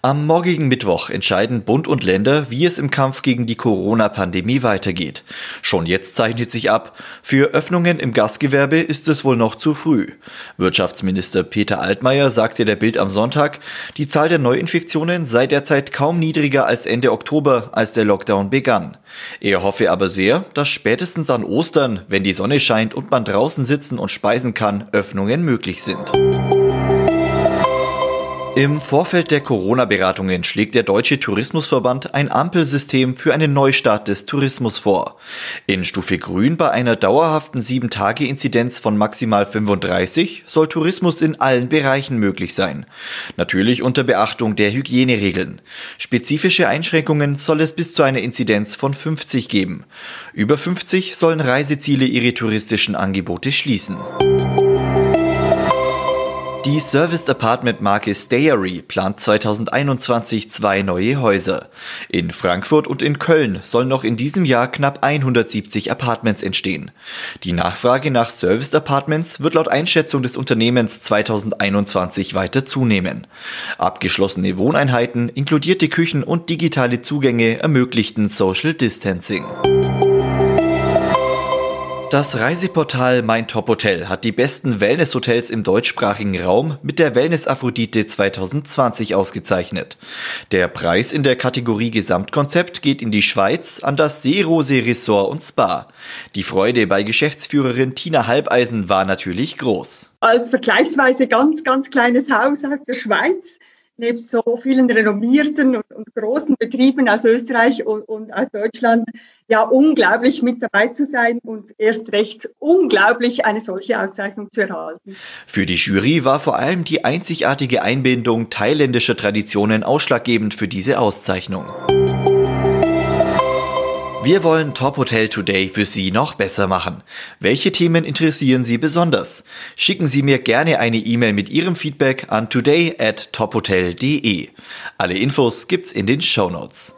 Am morgigen Mittwoch entscheiden Bund und Länder, wie es im Kampf gegen die Corona-Pandemie weitergeht. Schon jetzt zeichnet sich ab, für Öffnungen im Gastgewerbe ist es wohl noch zu früh. Wirtschaftsminister Peter Altmaier sagte der Bild am Sonntag, die Zahl der Neuinfektionen sei derzeit kaum niedriger als Ende Oktober, als der Lockdown begann. Er hoffe aber sehr, dass spätestens an Ostern, wenn die Sonne scheint und man draußen sitzen und speisen kann, Öffnungen möglich sind. Im Vorfeld der Corona-Beratungen schlägt der Deutsche Tourismusverband ein Ampelsystem für einen Neustart des Tourismus vor. In Stufe Grün bei einer dauerhaften 7-Tage-Inzidenz von maximal 35 soll Tourismus in allen Bereichen möglich sein. Natürlich unter Beachtung der Hygieneregeln. Spezifische Einschränkungen soll es bis zu einer Inzidenz von 50 geben. Über 50 sollen Reiseziele ihre touristischen Angebote schließen. Die Serviced Apartment Marke Stayery plant 2021 zwei neue Häuser. In Frankfurt und in Köln sollen noch in diesem Jahr knapp 170 Apartments entstehen. Die Nachfrage nach Serviced Apartments wird laut Einschätzung des Unternehmens 2021 weiter zunehmen. Abgeschlossene Wohneinheiten, inkludierte Küchen und digitale Zugänge ermöglichten Social Distancing. Das Reiseportal Mein Top Hotel hat die besten Wellnesshotels im deutschsprachigen Raum mit der Wellness Aphrodite 2020 ausgezeichnet. Der Preis in der Kategorie Gesamtkonzept geht in die Schweiz an das Seerose Resort und Spa. Die Freude bei Geschäftsführerin Tina Halbeisen war natürlich groß. Als vergleichsweise ganz, ganz kleines Haus aus der Schweiz nebst so vielen renommierten und, und, großen Betrieben aus Österreich und, und, aus Deutschland ja unglaublich mit dabei zu sein und erst recht unglaublich eine solche Auszeichnung zu erhalten. Für die Jury war vor allem die einzigartige Einbindung thailändischer Traditionen ausschlaggebend für diese Auszeichnung. Wir wollen Top Hotel Today für Sie noch besser machen. Welche Themen interessieren Sie besonders? Schicken Sie mir gerne eine E-Mail mit Ihrem Feedback an today at tophotel.de. Alle Infos gibt's in den Show Notes.